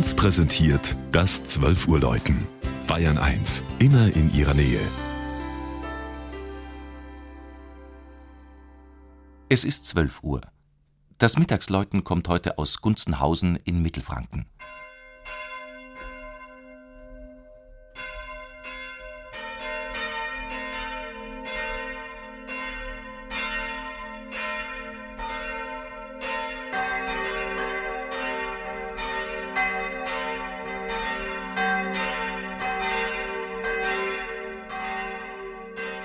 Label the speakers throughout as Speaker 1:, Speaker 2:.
Speaker 1: 1 präsentiert das 12 Uhr Läuten. Bayern 1, immer in ihrer Nähe.
Speaker 2: Es ist 12 Uhr. Das Mittagsläuten kommt heute aus Gunzenhausen in Mittelfranken.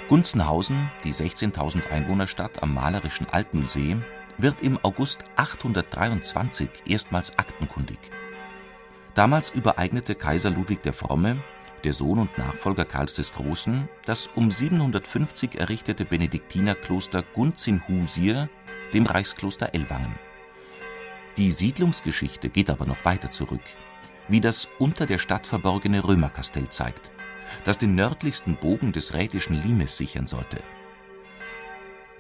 Speaker 2: Gunzenhausen, die 16.000 Einwohnerstadt am malerischen Altmühlsee, wird im August 823 erstmals aktenkundig. Damals übereignete Kaiser Ludwig der Fromme, der Sohn und Nachfolger Karls des Großen, das um 750 errichtete Benediktinerkloster Gunzenhusier dem Reichskloster Ellwangen. Die Siedlungsgeschichte geht aber noch weiter zurück, wie das unter der Stadt verborgene Römerkastell zeigt das den nördlichsten Bogen des rätischen Limes sichern sollte.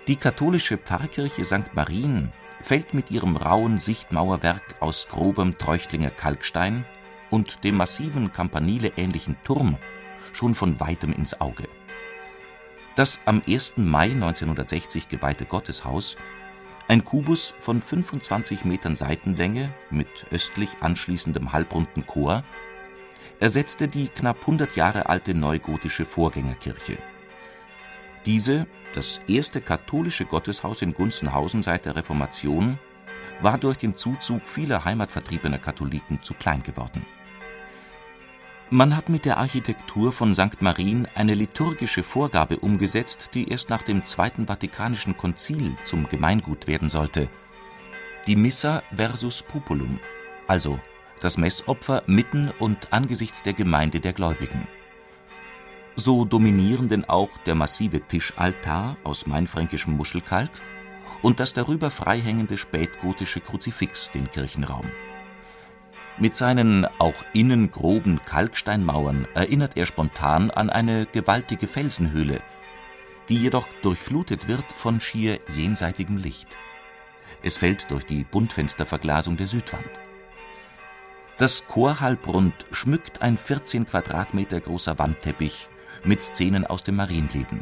Speaker 2: Die katholische Pfarrkirche St. Marien fällt mit ihrem rauen Sichtmauerwerk aus grobem Treuchtlinger Kalkstein und dem massiven Campanile-ähnlichen Turm schon von weitem ins Auge. Das am 1. Mai 1960 geweihte Gotteshaus, ein Kubus von 25 Metern Seitenlänge mit östlich anschließendem halbrunden Chor, ersetzte die knapp 100 Jahre alte neugotische Vorgängerkirche. Diese, das erste katholische Gotteshaus in Gunzenhausen seit der Reformation, war durch den Zuzug vieler heimatvertriebener Katholiken zu klein geworden. Man hat mit der Architektur von St. Marien eine liturgische Vorgabe umgesetzt, die erst nach dem Zweiten Vatikanischen Konzil zum Gemeingut werden sollte: die Missa versus Populum, also das Messopfer mitten und angesichts der Gemeinde der Gläubigen. So dominieren denn auch der massive Tischaltar aus mainfränkischem Muschelkalk und das darüber freihängende spätgotische Kruzifix den Kirchenraum. Mit seinen auch innen groben Kalksteinmauern erinnert er spontan an eine gewaltige Felsenhöhle, die jedoch durchflutet wird von schier jenseitigem Licht. Es fällt durch die Buntfensterverglasung der Südwand. Das Chorhalbrund schmückt ein 14 Quadratmeter großer Wandteppich mit Szenen aus dem Marienleben.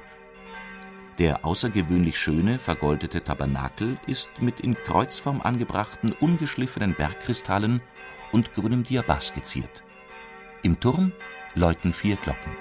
Speaker 2: Der außergewöhnlich schöne, vergoldete Tabernakel ist mit in Kreuzform angebrachten ungeschliffenen Bergkristallen und grünem Diabas geziert. Im Turm läuten vier Glocken